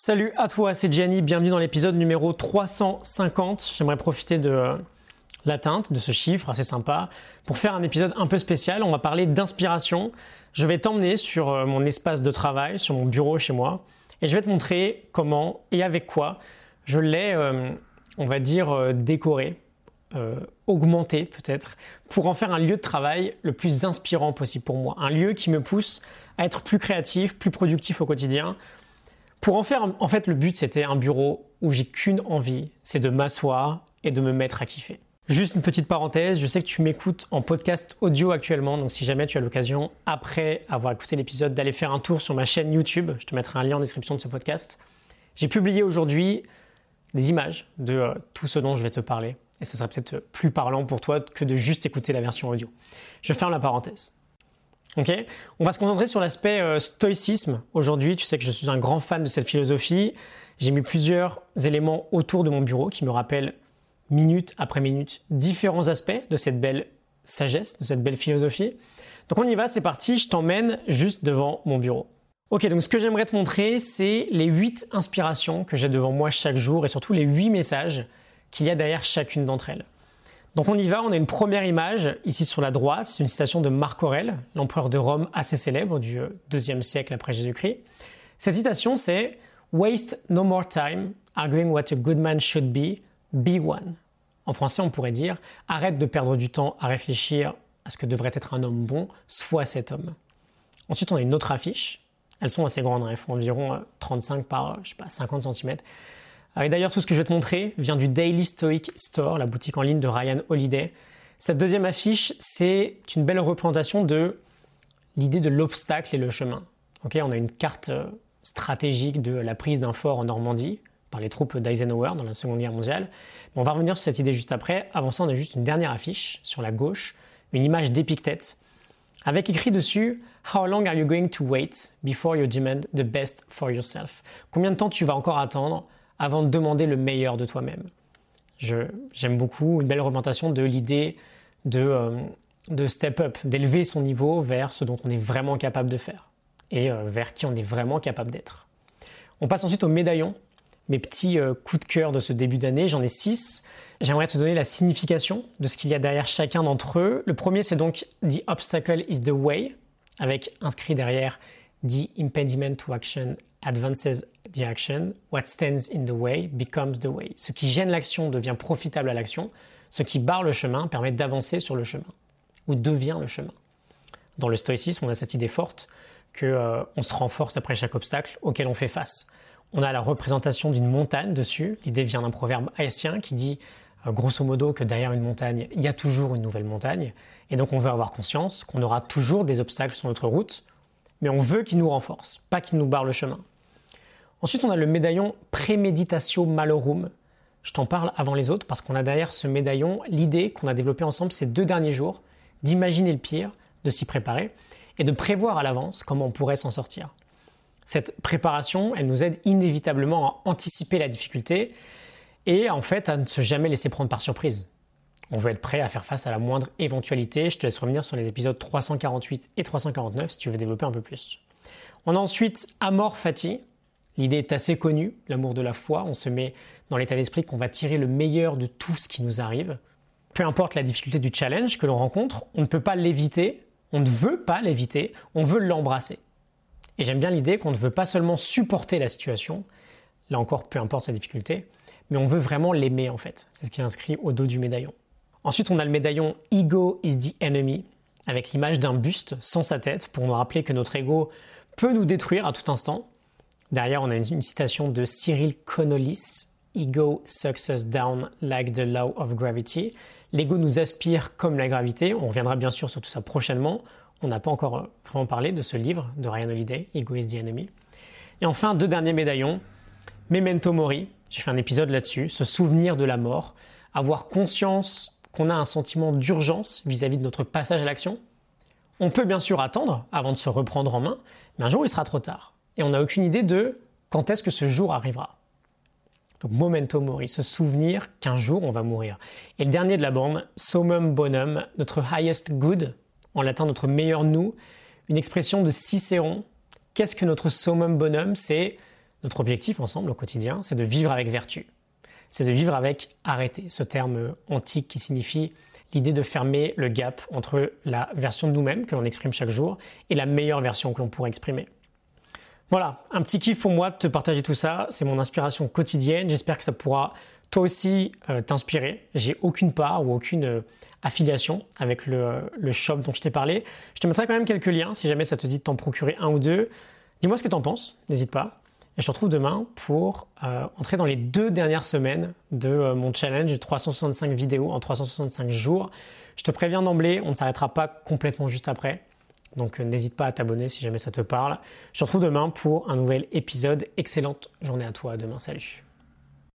Salut à toi, c'est Gianni, bienvenue dans l'épisode numéro 350. J'aimerais profiter de euh, l'atteinte de ce chiffre assez sympa pour faire un épisode un peu spécial. On va parler d'inspiration. Je vais t'emmener sur euh, mon espace de travail, sur mon bureau chez moi, et je vais te montrer comment et avec quoi je l'ai, euh, on va dire, décoré, augmenté peut-être, pour en faire un lieu de travail le plus inspirant possible pour moi. Un lieu qui me pousse à être plus créatif, plus productif au quotidien pour en faire, en fait, le but, c'était un bureau où j'ai qu'une envie, c'est de m'asseoir et de me mettre à kiffer. Juste une petite parenthèse, je sais que tu m'écoutes en podcast audio actuellement, donc si jamais tu as l'occasion, après avoir écouté l'épisode, d'aller faire un tour sur ma chaîne YouTube, je te mettrai un lien en description de ce podcast. J'ai publié aujourd'hui des images de euh, tout ce dont je vais te parler, et ce sera peut-être plus parlant pour toi que de juste écouter la version audio. Je ferme la parenthèse. On va se concentrer sur l'aspect euh, stoïcisme aujourd'hui. Tu sais que je suis un grand fan de cette philosophie. J'ai mis plusieurs éléments autour de mon bureau qui me rappellent minute après minute différents aspects de cette belle sagesse, de cette belle philosophie. Donc on y va, c'est parti, je t'emmène juste devant mon bureau. Ok, donc ce que j'aimerais te montrer, c'est les 8 inspirations que j'ai devant moi chaque jour et surtout les 8 messages qu'il y a derrière chacune d'entre elles. Donc on y va, on a une première image ici sur la droite, c'est une citation de Marc Aurèle, l'empereur de Rome assez célèbre du deuxième siècle après Jésus-Christ. Cette citation c'est Waste no more time arguing what a good man should be, be one. En français on pourrait dire arrête de perdre du temps à réfléchir à ce que devrait être un homme bon, sois cet homme. Ensuite on a une autre affiche, elles sont assez grandes, hein. elles font environ 35 par je sais pas, 50 cm. Et d'ailleurs, tout ce que je vais te montrer vient du Daily Stoic Store, la boutique en ligne de Ryan Holiday. Cette deuxième affiche, c'est une belle représentation de l'idée de l'obstacle et le chemin. on a une carte euh, stratégique de la prise d'un fort en Normandie par les troupes d'Eisenhower dans la Seconde Guerre mondiale. on va revenir sur cette idée juste après. Avant ça, on a juste une dernière affiche sur la gauche, une image d'Épictète, avec écrit dessus How long are you going to wait before you demand the best for yourself? Combien de temps tu vas encore attendre avant de demander le meilleur de toi-même. J'aime beaucoup une belle représentation de l'idée de, euh, de step up, d'élever son niveau vers ce dont on est vraiment capable de faire et euh, vers qui on est vraiment capable d'être. On passe ensuite au médaillon. Mes petits euh, coups de cœur de ce début d'année, j'en ai six. J'aimerais te donner la signification de ce qu'il y a derrière chacun d'entre eux. Le premier, c'est donc The Obstacle is the Way, avec inscrit derrière The impediment to action advances the action. What stands in the way becomes the way. Ce qui gêne l'action devient profitable à l'action. Ce qui barre le chemin permet d'avancer sur le chemin ou devient le chemin. Dans le stoïcisme, on a cette idée forte que euh, on se renforce après chaque obstacle auquel on fait face. On a la représentation d'une montagne dessus. L'idée vient d'un proverbe haïtien qui dit euh, grosso modo que derrière une montagne, il y a toujours une nouvelle montagne. Et donc on veut avoir conscience qu'on aura toujours des obstacles sur notre route mais on veut qu'il nous renforce, pas qu'il nous barre le chemin. Ensuite, on a le médaillon Premeditatio Malorum. Je t'en parle avant les autres parce qu'on a derrière ce médaillon l'idée qu'on a développée ensemble ces deux derniers jours d'imaginer le pire, de s'y préparer et de prévoir à l'avance comment on pourrait s'en sortir. Cette préparation, elle nous aide inévitablement à anticiper la difficulté et en fait à ne se jamais laisser prendre par surprise. On veut être prêt à faire face à la moindre éventualité. Je te laisse revenir sur les épisodes 348 et 349 si tu veux développer un peu plus. On a ensuite Amor Fati. L'idée est assez connue, l'amour de la foi. On se met dans l'état d'esprit qu'on va tirer le meilleur de tout ce qui nous arrive. Peu importe la difficulté du challenge que l'on rencontre, on ne peut pas l'éviter, on ne veut pas l'éviter, on veut l'embrasser. Et j'aime bien l'idée qu'on ne veut pas seulement supporter la situation, là encore peu importe sa difficulté, mais on veut vraiment l'aimer en fait. C'est ce qui est inscrit au dos du médaillon. Ensuite, on a le médaillon Ego is the enemy, avec l'image d'un buste sans sa tête, pour nous rappeler que notre ego peut nous détruire à tout instant. Derrière, on a une, citation de Cyril Connollis Ego sucks us down like the law of gravity. L'ego nous aspire comme la gravité. On reviendra bien sûr sur tout ça prochainement. On n'a pas encore vraiment parlé de ce livre de Ryan Holiday, Ego is the enemy. Et enfin, deux derniers médaillons. Memento Mori, j'ai fait un épisode là-dessus, se souvenir de la mort, avoir conscience qu'on a un sentiment d'urgence vis-à-vis de notre passage à l'action. On peut bien sûr attendre avant de se reprendre en main, mais un jour il sera trop tard. Et on n'a aucune idée de quand est-ce que ce jour arrivera. Donc momento mori, se souvenir qu'un jour on va mourir. Et le dernier de la bande, summum bonum, notre highest good, en latin notre meilleur nous, une expression de Cicéron. Qu'est-ce que notre summum bonum? C'est Notre objectif ensemble au quotidien, c'est de vivre avec vertu. C'est de vivre avec arrêter, ce terme antique qui signifie l'idée de fermer le gap entre la version de nous-mêmes que l'on exprime chaque jour et la meilleure version que l'on pourrait exprimer. Voilà, un petit kiff pour moi de te partager tout ça. C'est mon inspiration quotidienne. J'espère que ça pourra toi aussi euh, t'inspirer. J'ai aucune part ou aucune euh, affiliation avec le, le, shop dont je t'ai parlé. Je te mettrai quand même quelques liens si jamais ça te dit de t'en procurer un ou deux. Dis-moi ce que tu en penses, n'hésite pas. Et je te retrouve demain pour euh, entrer dans les deux dernières semaines de euh, mon challenge 365 vidéos en 365 jours. Je te préviens d'emblée, on ne s'arrêtera pas complètement juste après. Donc euh, n'hésite pas à t'abonner si jamais ça te parle. Je te retrouve demain pour un nouvel épisode. Excellente journée à toi. demain. Salut.